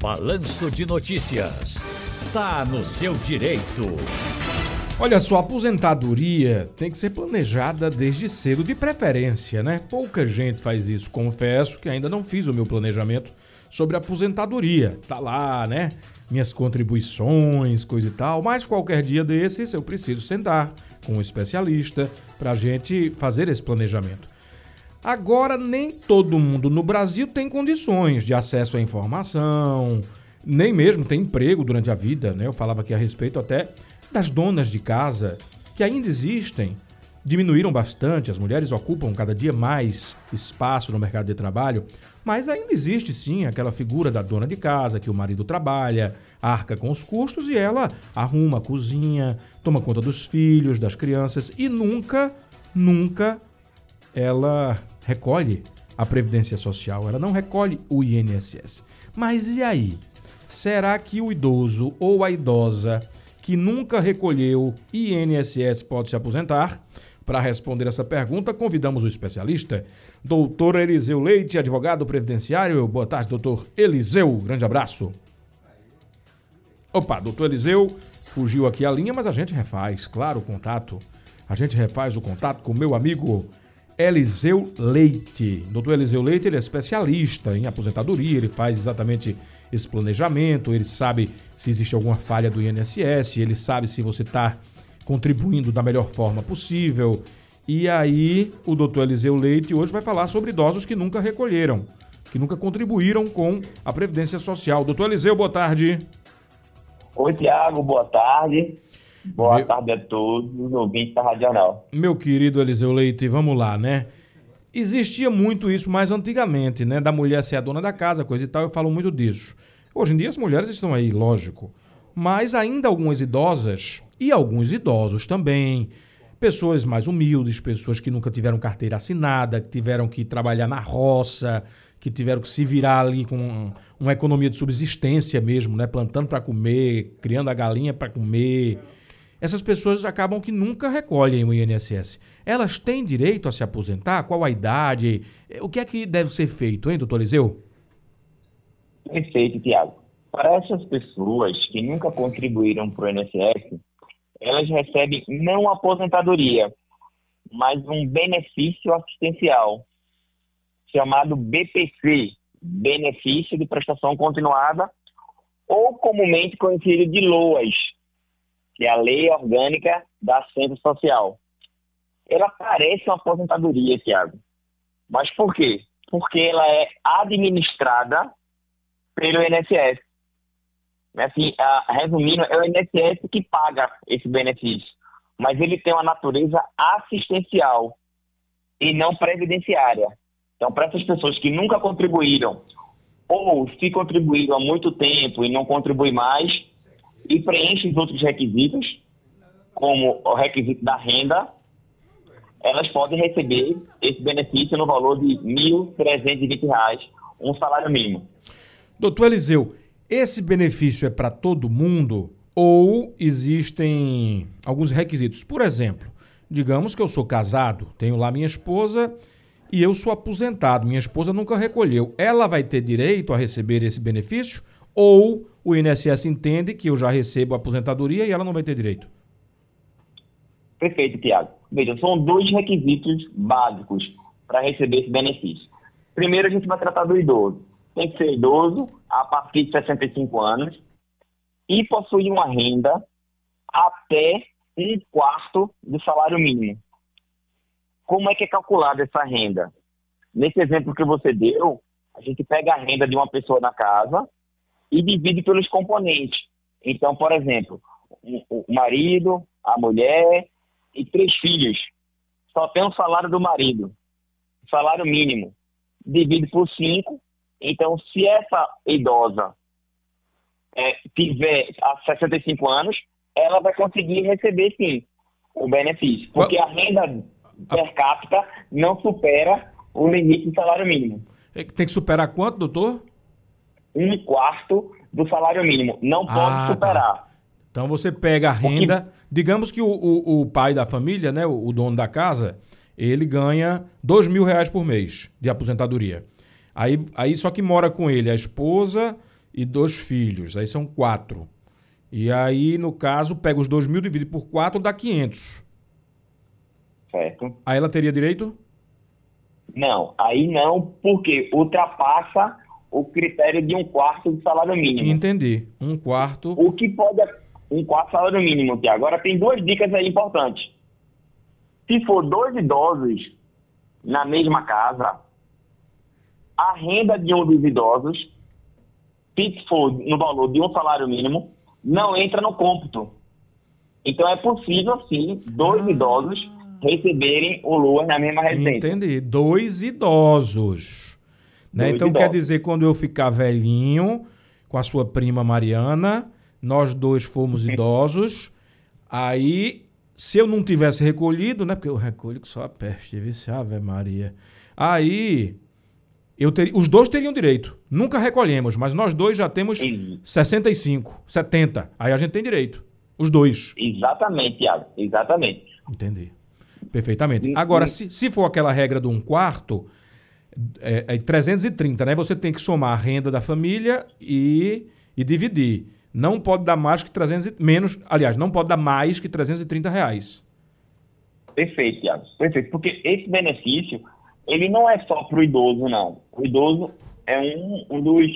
Balanço de Notícias. Tá no seu direito. Olha só, aposentadoria tem que ser planejada desde cedo, de preferência, né? Pouca gente faz isso. Confesso que ainda não fiz o meu planejamento sobre aposentadoria. Tá lá, né? Minhas contribuições, coisa e tal. Mas qualquer dia desses eu preciso sentar com um especialista para gente fazer esse planejamento. Agora, nem todo mundo no Brasil tem condições de acesso à informação, nem mesmo tem emprego durante a vida, né? Eu falava aqui a respeito até das donas de casa, que ainda existem, diminuíram bastante, as mulheres ocupam cada dia mais espaço no mercado de trabalho, mas ainda existe sim aquela figura da dona de casa que o marido trabalha, arca com os custos e ela arruma a cozinha, toma conta dos filhos, das crianças e nunca, nunca ela recolhe a previdência social, ela não recolhe o INSS. Mas e aí? Será que o idoso ou a idosa que nunca recolheu INSS pode se aposentar? Para responder essa pergunta, convidamos o especialista, doutor Eliseu Leite, advogado previdenciário. Boa tarde, doutor Eliseu. Grande abraço. Opa, doutor Eliseu, fugiu aqui a linha, mas a gente refaz, claro, o contato. A gente refaz o contato com o meu amigo Eliseu Leite. Doutor Eliseu Leite, ele é especialista em aposentadoria, ele faz exatamente esse planejamento, ele sabe se existe alguma falha do INSS, ele sabe se você está contribuindo da melhor forma possível. E aí, o doutor Eliseu Leite hoje vai falar sobre idosos que nunca recolheram, que nunca contribuíram com a Previdência Social. Doutor Eliseu, boa tarde. Oi, Tiago, boa tarde. Boa Meu... tarde a todos os ouvintes da Radional. Meu querido Eliseu Leite, vamos lá, né? Existia muito isso mais antigamente, né? Da mulher ser a dona da casa, coisa e tal, eu falo muito disso. Hoje em dia as mulheres estão aí, lógico. Mas ainda algumas idosas, e alguns idosos também, pessoas mais humildes, pessoas que nunca tiveram carteira assinada, que tiveram que trabalhar na roça, que tiveram que se virar ali com uma economia de subsistência mesmo, né? Plantando para comer, criando a galinha para comer essas pessoas acabam que nunca recolhem o INSS. Elas têm direito a se aposentar? Qual a idade? O que é que deve ser feito, hein, doutor Eliseu? Perfeito, Tiago. Para essas pessoas que nunca contribuíram para o INSS, elas recebem não aposentadoria, mas um benefício assistencial, chamado BPC, Benefício de Prestação Continuada, ou comumente conhecido de LOAS, que é a Lei Orgânica da Assistência Social. Ela parece uma aposentadoria, Tiago. Mas por quê? Porque ela é administrada pelo INSS. Assim, resumindo, é o INSS que paga esse benefício. Mas ele tem uma natureza assistencial e não previdenciária. Então, para essas pessoas que nunca contribuíram ou se contribuíram há muito tempo e não contribuem mais, e preenche os outros requisitos, como o requisito da renda, elas podem receber esse benefício no valor de R$ 1.320, um salário mínimo. Doutor Eliseu, esse benefício é para todo mundo ou existem alguns requisitos? Por exemplo, digamos que eu sou casado, tenho lá minha esposa e eu sou aposentado, minha esposa nunca recolheu. Ela vai ter direito a receber esse benefício ou o INSS entende que eu já recebo aposentadoria e ela não vai ter direito? Perfeito, Tiago. Veja, são dois requisitos básicos para receber esse benefício. Primeiro, a gente vai tratar do idoso. Tem que ser idoso a partir de 65 anos e possuir uma renda até um quarto do salário mínimo. Como é que é calculada essa renda? Nesse exemplo que você deu, a gente pega a renda de uma pessoa na casa, e divide pelos componentes. Então, por exemplo, o marido, a mulher e três filhos. Só tem o salário do marido, salário mínimo. Divide por cinco. Então, se essa idosa é, tiver há 65 anos, ela vai conseguir receber sim o benefício. Porque a renda per capita não supera o limite do salário mínimo. É tem que superar quanto, doutor? Um quarto do salário mínimo. Não pode ah, tá. superar. Tá. Então você pega a renda. Porque... Digamos que o, o, o, pai da família, né, o, o, dono da casa, ele ganha dois mil reais por mês de aposentadoria. Aí, aí só que mora com ele a esposa e dois filhos. Aí são quatro. E aí, no caso, pega os dois mil, divide por quatro, dá 500. Certo. Aí ela teria direito? Não, aí não, porque ultrapassa o critério de um quarto de salário mínimo. Entendi. Um quarto. O que pode. Um quarto salário mínimo, Tiago. Agora tem duas dicas aí importantes. Se for dois idosos na mesma casa, a renda de um dos idosos, se for no valor de um salário mínimo, não entra no cômputo. Então é possível, sim, dois Ah. idosos receberem o LUA na mesma residência. Entendi. Dois idosos. Né? Então quer dizer, quando eu ficar velhinho, com a sua prima Mariana, nós dois fomos idosos, aí, se eu não tivesse recolhido, né? Porque eu recolho que só a peste, vice Ave Maria. Aí, eu ter, os dois teriam direito. Nunca recolhemos, mas nós dois já temos Ex- 65, 70. Aí a gente tem direito. Os dois. Exatamente, Tiago. Exatamente. Entendi. Perfeitamente. Agora, se, se for aquela regra de um quarto, é, é 330, né? Você tem que somar a renda da família e, e dividir. Não pode dar mais que 300 e, menos, aliás, não pode dar mais que 330 reais. Perfeito. Perfeito. Porque esse benefício, ele não é só para o idoso, não. O idoso é um, um dos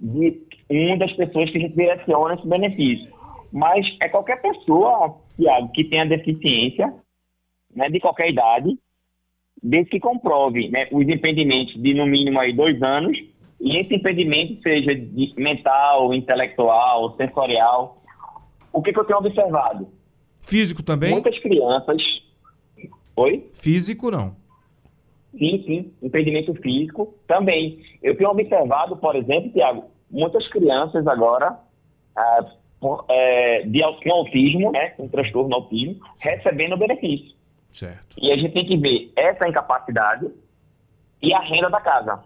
de, uma das pessoas que direciona esse benefício. Mas é qualquer pessoa, Tiago, que tenha deficiência, né, de qualquer idade, desde que comprove né, os impedimentos de no mínimo aí dois anos, e esse impedimento seja mental, intelectual, sensorial. O que, que eu tenho observado? Físico também? Muitas crianças. Oi? Físico não. Sim, sim, impedimento físico também. Eu tenho observado, por exemplo, Tiago, muitas crianças agora ah, eh, de, com autismo, né, com transtorno autismo, recebendo benefício. Certo. E a gente tem que ver essa incapacidade e a renda da casa.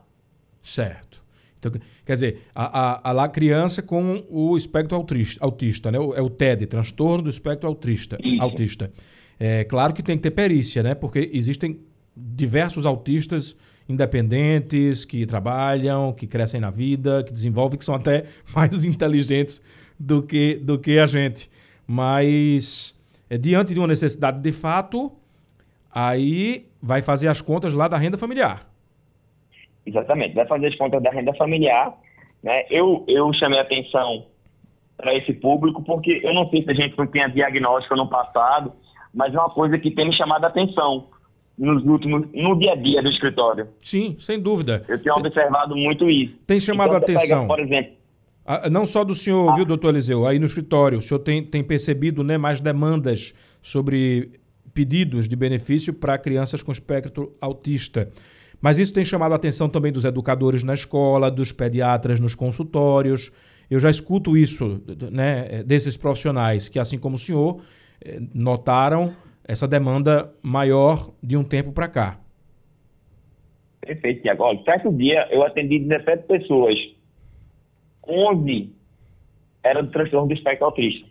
Certo. Então, quer dizer, a, a, a lá criança com o espectro autista, autista né? O- É o TED, transtorno do espectro autista. Isso. autista. É claro que tem que ter perícia, né? Porque existem diversos autistas independentes que trabalham, que crescem na vida, que desenvolvem, que são até mais inteligentes do que, do que a gente. Mas, é, diante de uma necessidade de fato, aí vai fazer as contas lá da renda familiar. Exatamente, vai fazer as contas da renda familiar. Né? Eu, eu chamei atenção para esse público porque eu não sei se a gente não tinha diagnóstico no passado, mas é uma coisa que tem me chamado a atenção nos últimos, no dia a dia do escritório. Sim, sem dúvida. Eu tenho observado muito isso. Tem chamado a Então, pega, atenção. por exemplo, Ah, Não só do senhor, viu, doutor Eliseu? Aí no escritório, o senhor tem, tem percebido né, mais demandas sobre pedidos de benefício para crianças com espectro autista. Mas isso tem chamado a atenção também dos educadores na escola, dos pediatras nos consultórios. Eu já escuto isso né, desses profissionais que, assim como o senhor, eh, notaram essa demanda maior de um tempo para cá. Perfeito, Tiago. Certo dia eu atendi 17 pessoas. 11 era do transtorno do espectro autista.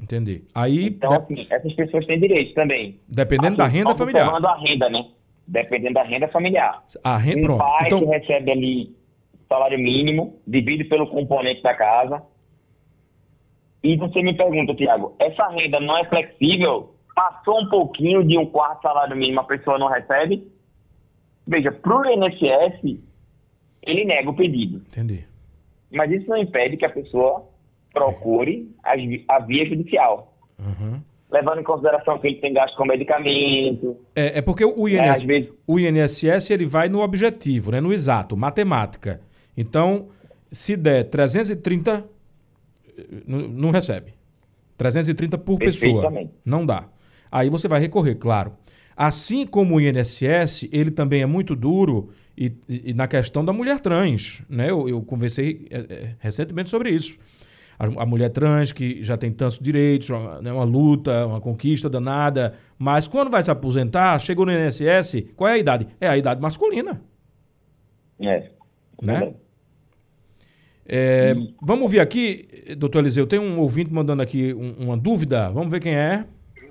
Entendi. Aí, Então, de- assim, essas pessoas têm direito também. dependendo da Assim, renda familiar. observando a renda, né? Dependendo da renda familiar. A renda, Um pronto. pai Então, que recebe ali salário mínimo, divide pelo componente da casa. E você me pergunta, Tiago, essa renda não é flexível? Passou um pouquinho de um quarto salário mínimo, a pessoa não recebe? Veja, para o INSS, ele nega o pedido. entendi. Mas isso não impede que a pessoa procure vi- a via judicial. Uhum. Levando em consideração que ele tem gasto com medicamento, É, é porque o né, às INSS, vezes o INSS ele vai no objetivo, né, no exato, matemática. Então, se der 330, eh, não, não recebe. 330 por pessoa. Não dá. Aí você vai recorrer, claro. Assim como o INSS, ele também é muito duro e, e- e na questão da mulher trans. Né? Eu, eu conversei eh, eh, recentemente sobre isso. A, a mulher trans que já tem tantos direitos, uma, né, uma luta, uma conquista danada, mas quando vai se aposentar, chegou no INSS, qual é a idade? É a idade masculina. é, Né? É, vamos ouvir aqui, doutor Eliseu, tem um ouvinte mandando aqui um- uma dúvida. Vamos ver quem é.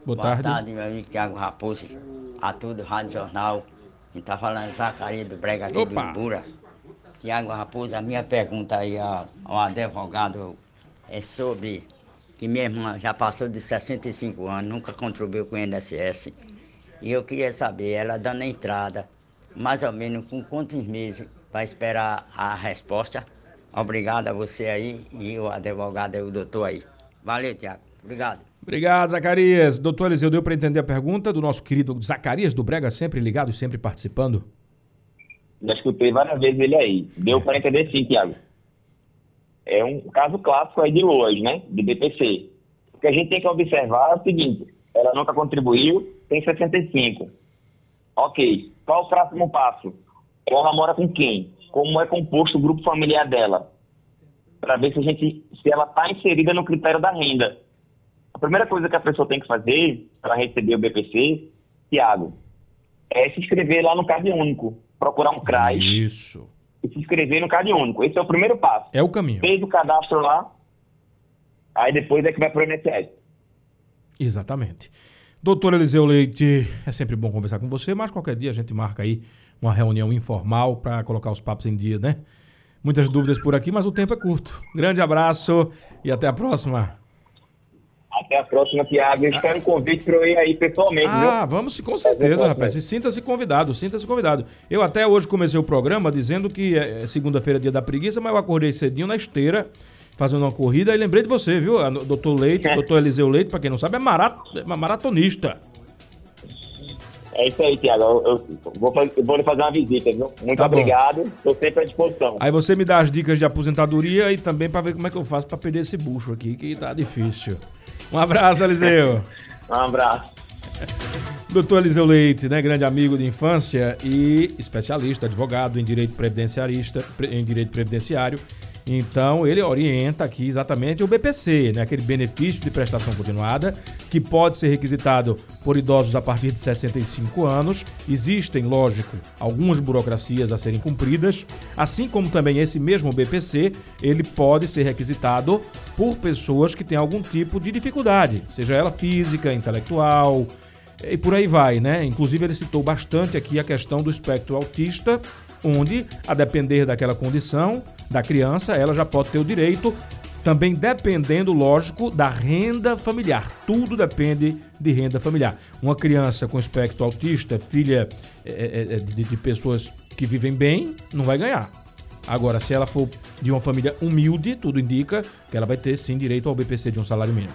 Boa, Boa tarde. tarde, meu amigo Tiago Raposo, a tudo, Rádio Jornal. Quem tá falando é Zacarias do Brega aqui Opa. do Imbura. Tiago Raposo, a minha pergunta aí ao, ao advogado é sobre que minha irmã já passou de 65 anos, nunca contribuiu com o INSS. E eu queria saber, ela dando a entrada, mais ou menos com quantos meses para esperar a resposta? Obrigado a você aí e o advogado e o doutor aí. Valeu, Tiago. Obrigado. Obrigado, Zacarias. Doutor Eliseu, deu para entender a pergunta do nosso querido Zacarias do Brega, sempre ligado e sempre participando? Já escutei várias vezes ele aí. Deu para entender sim, Tiago. É um caso clássico aí de LOAS, né? De BPC. O que a gente tem que observar é o seguinte: ela nunca contribuiu, tem 65. Ok. Qual o próximo passo? Ela mora com quem? Como é composto o grupo familiar dela? Para ver se, a gente, se ela está inserida no critério da renda. A primeira coisa que a pessoa tem que fazer para receber o BPC, Tiago, é se inscrever lá no Cade Único. Procurar um CRAS. Isso. E se inscrever no Cade Único. Esse é o primeiro passo. É o caminho. Fez o cadastro lá, aí depois é que vai para o INSS. Exatamente. Doutor Eliseu Leite, é sempre bom conversar com você, mas qualquer dia a gente marca aí uma reunião informal para colocar os papos em dia, né? Muitas dúvidas por aqui, mas o tempo é curto. Grande abraço e até a próxima. Até a próxima, Tiago. Eu espero um convite para eu ir aí pessoalmente, Ah, viu? vamos com certeza, rapaz. E Sinta-se convidado, sinta-se convidado. Eu até hoje comecei o programa dizendo que é segunda-feira é dia da preguiça, mas eu acordei cedinho na esteira, fazendo uma corrida, e lembrei de você, viu? Doutor Leite, doutor Eliseu Leite, pra quem não sabe, é, marat é maratonista. É isso aí, Tiago. Eu, eu vou, fazer, eu vou lhe fazer uma visita, viu? Muito Tá obrigado. Estou sempre à disposição. Aí você me dá as dicas de aposentadoria e também pra ver como é que eu faço pra perder esse bucho aqui, que tá difícil. Um abraço, Eliseu. Um abraço. Doutor Eliseu Leite, né, grande amigo de infância e especialista, advogado em direito previdenciarista, pre- em direito previdenciário. Então, ele orienta aqui exatamente o BPC, né, aquele benefício de prestação continuada, que pode ser requisitado por idosos a partir de 65 anos. Existem, lógico, algumas burocracias a serem cumpridas, assim como também esse mesmo BPC, ele pode ser requisitado por pessoas que têm algum tipo de dificuldade, seja ela física, intelectual, e por aí vai, né? Inclusive ele citou bastante aqui a questão do espectro autista, onde, a depender daquela condição da criança, ela já pode ter o direito, também dependendo, lógico, da renda familiar. Tudo depende de renda familiar. Uma criança com espectro autista, filha é, é, é, de, de pessoas que vivem bem, não vai ganhar. Agora, se ela for de uma família humilde, tudo indica que ela vai ter sim direito ao BPC de um salário mínimo.